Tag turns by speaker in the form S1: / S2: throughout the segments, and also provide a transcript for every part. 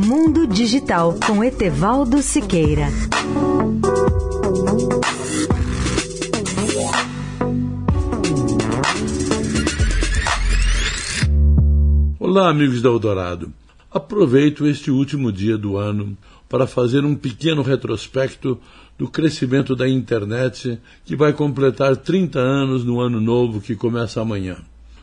S1: Mundo Digital com Etevaldo Siqueira.
S2: Olá, amigos da Eldorado. Aproveito este último dia do ano para fazer um pequeno retrospecto do crescimento da internet que vai completar 30 anos no ano novo que começa amanhã.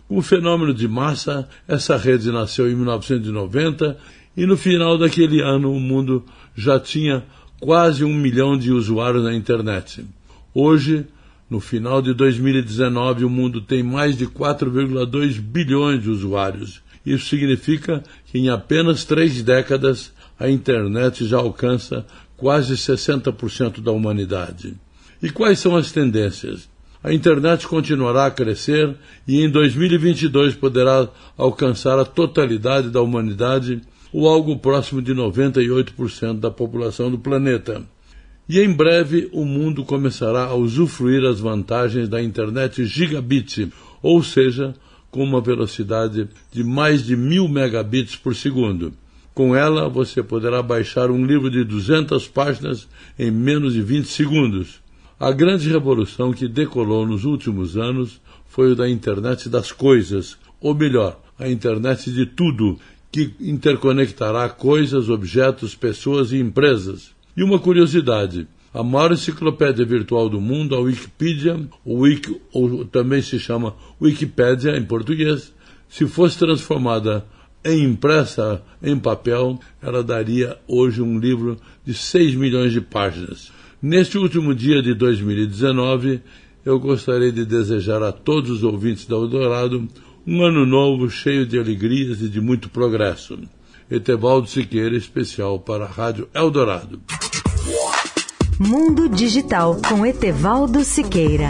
S2: O fenômeno de massa, essa rede nasceu em 1990 e no final daquele ano o mundo já tinha quase um milhão de usuários na internet. Hoje, no final de 2019, o mundo tem mais de 4,2 bilhões de usuários. Isso significa que em apenas três décadas a internet já alcança quase 60% da humanidade. E quais são as tendências? A internet continuará a crescer e em 2022 poderá alcançar a totalidade da humanidade ou algo próximo de 98% da população do planeta. E em breve o mundo começará a usufruir as vantagens da internet gigabit, ou seja, com uma velocidade de mais de mil megabits por segundo. Com ela, você poderá baixar um livro de 200 páginas em menos de 20 segundos. A grande revolução que decolou nos últimos anos foi o da internet das coisas, ou melhor, a internet de tudo, que interconectará coisas, objetos, pessoas e empresas. E uma curiosidade: a maior enciclopédia virtual do mundo, a Wikipedia, ou, Wiki, ou também se chama Wikipédia em português, se fosse transformada em impressa em papel, ela daria hoje um livro de 6 milhões de páginas. Neste último dia de 2019, eu gostaria de desejar a todos os ouvintes da Eldorado um ano novo cheio de alegrias e de muito progresso. Etevaldo Siqueira, especial para a Rádio Eldorado.
S1: Mundo Digital com Etevaldo Siqueira.